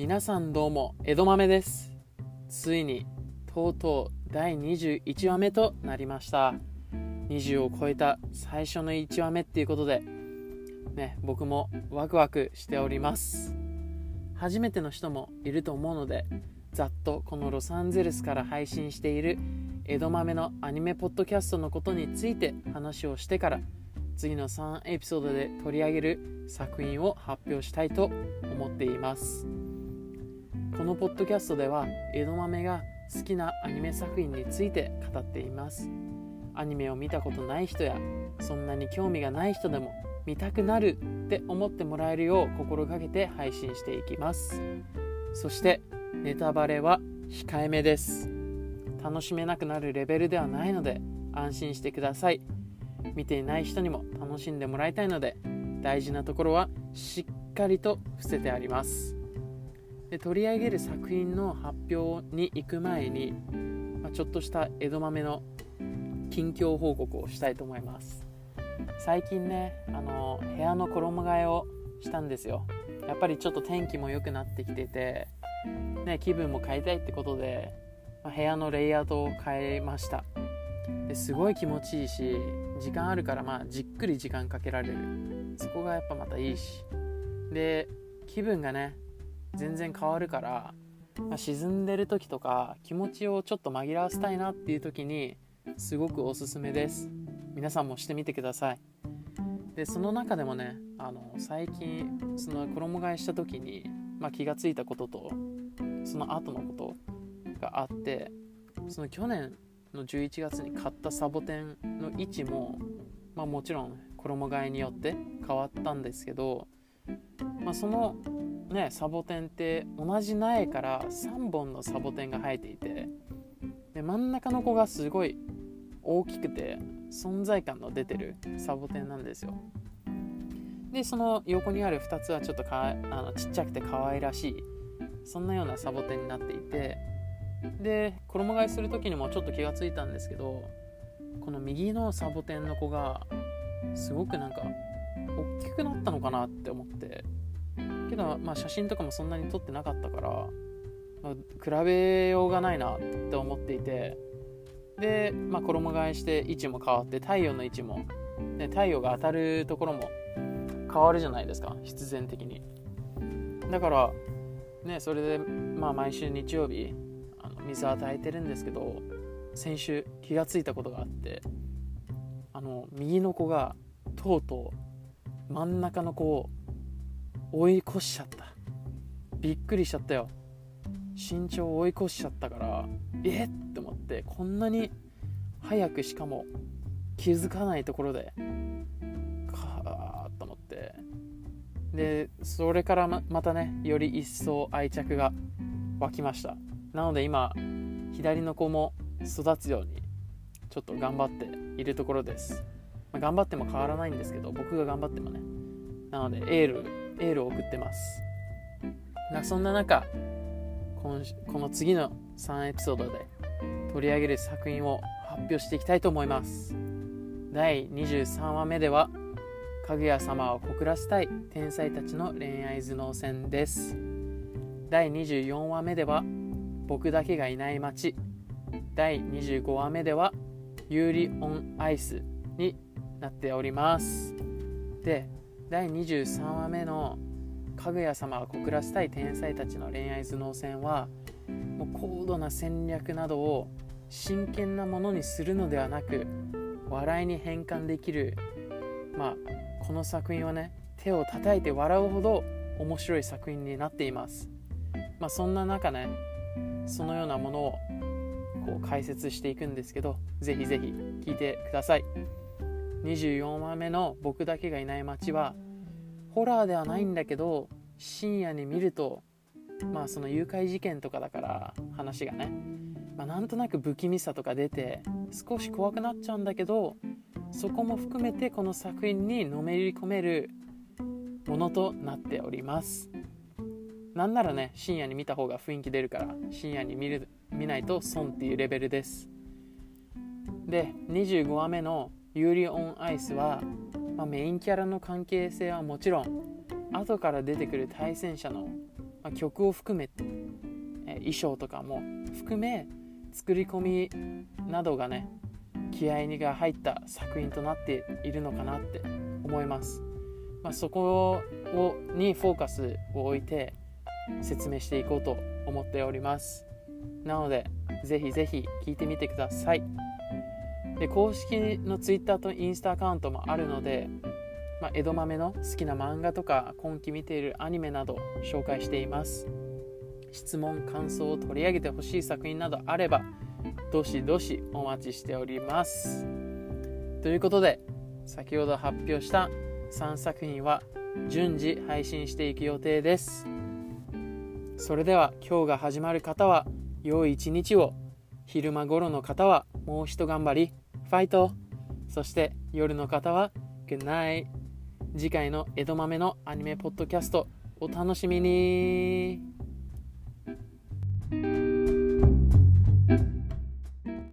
皆さんどうも江戸豆です。ついにとうとう第21話目となりました。20を超えた最初の1話目っていうことでね僕もワクワクしております。初めての人もいると思うのでざっとこのロサンゼルスから配信している江戸豆のアニメポッドキャストのことについて話をしてから次の3エピソードで取り上げる作品を発表したいと思っています。このポッドキャストでは江戸豆が好きなアニメ作品について語っています。アニメを見たことない人やそんなに興味がない人でも見たくなるって思ってもらえるよう心がけて配信していきます。そしてネタバレは控えめです。楽しめなくなるレベルではないので安心してください。見ていない人にも楽しんでもらいたいので大事なところはしっかりと伏せてあります。で取り上げる作品の発表に行く前に、まあ、ちょっとした江戸豆の近況報告をしたいと思います。最近ねあの部屋の衣替えをしたんですよ。やっぱりちょっと天気も良くなってきてて、ね、気分も変えたいってことで、まあ、部屋のレイアウトを変えました。ですごい気持ちいいし時間あるからまあじっくり時間かけられる。そこがやっぱまたいいし。で気分がね全然変わるから、まあ、沈んでる時とか気持ちをちょっと紛らわせたいなっていう時にすごくおすすめです。皆さんもしてみてください。でその中でもねあの最近その衣替えした時に、まあ、気がついたこととその後のことがあってその去年の11月に買ったサボテンの位置も、まあ、もちろん衣替えによって変わったんですけど、まあ、そのねサボテンって同じ苗から3本のサボテンが生えていてで真ん中の子がすごい大きくて存在感の出てるサボテンなんですよ。でその横にある2つはちょっとかあのちっちゃくて可愛らしいそんなようなサボテンになっていてで衣替えする時にもちょっと気がついたんですけどこの右のサボテンの子がすごくなんか大きくなったのかなって思ってけど、まあ、写真とかもそんなに撮ってなかったから、まあ、比べようがないなって思っていてで、まあ、衣替えして位置も変わって太陽の位置も、ね、太陽が当たるところも変わるじゃないですか必然的に。だからねそれで、まあ、毎週日曜日あの水与えてるんですけど先週気がついたことがあってあの右の子がとうとう真ん中の子を追い越しちゃった。びっくりしちゃったよ。身長を追い越しちゃったからえ？っって思ってこんなに早くしかも気づかないところでかーと思って。でそれからままたねより一層愛着が湧きました。なので今左の子も育つようにちょっと頑張っているところです、まあ、頑張っても変わらないんですけど僕が頑張ってもね。なのでエールエールを送ってます。なそんな中今この次の3エピソードで取り上げる作品を発表していきたいと思います。第23話目ではかぐや様を告らせたい天才たちの恋愛頭脳戦です。第24話目では僕だけがいない街。第25話目では有利オンアイスになっております。で第23話目のかぐや様が告らせたい天才たちの恋愛頭脳戦はもう高度な戦略などを真剣なものにするのではなく笑いに変換できるまあこの作品はね手を叩いて笑うほど面白い作品になっています。まあそんな中ねそのようなものをこう解説していくんですけどぜひぜひ聞いてください。24話目の「僕だけがいない街は」ホラーではないんだけど深夜に見るとまあその誘拐事件とかだから話がね、まあ、なんとなく不気味さとか出て少し怖くなっちゃうんだけどそこも含めてこの作品にのめり込めるものとなっております。なんならね深夜に見た方が雰囲気出るから深夜に見る見ないと損っていうレベルです。で25話目の「ユーリオンアイスは」まあ、メインキャラの関係性はもちろん後から出てくる対戦者のまあ、曲を含め、え衣装とかも含め作り込みなどがね気合が入った作品となっているのかなって思います、まあ、そこをにフォーカスを置いて説明していこうと思っております。なのでぜひぜひ聞いてみてください。で公式の Twitter とインスタアカウントもあるので、まあ、江戸豆の好きな漫画とか今期見ているアニメなど紹介しています。質問感想を取り上げてほしい作品などあればどしどしお待ちしております。ということで先ほど発表した3作品は順次配信していく予定です。それでは今日が始まる方は良い一日を。昼間頃の方はもう一頑張り。ファイト。そして夜の方は Good night 次回の江戸豆のアニメポッドキャストお楽しみに。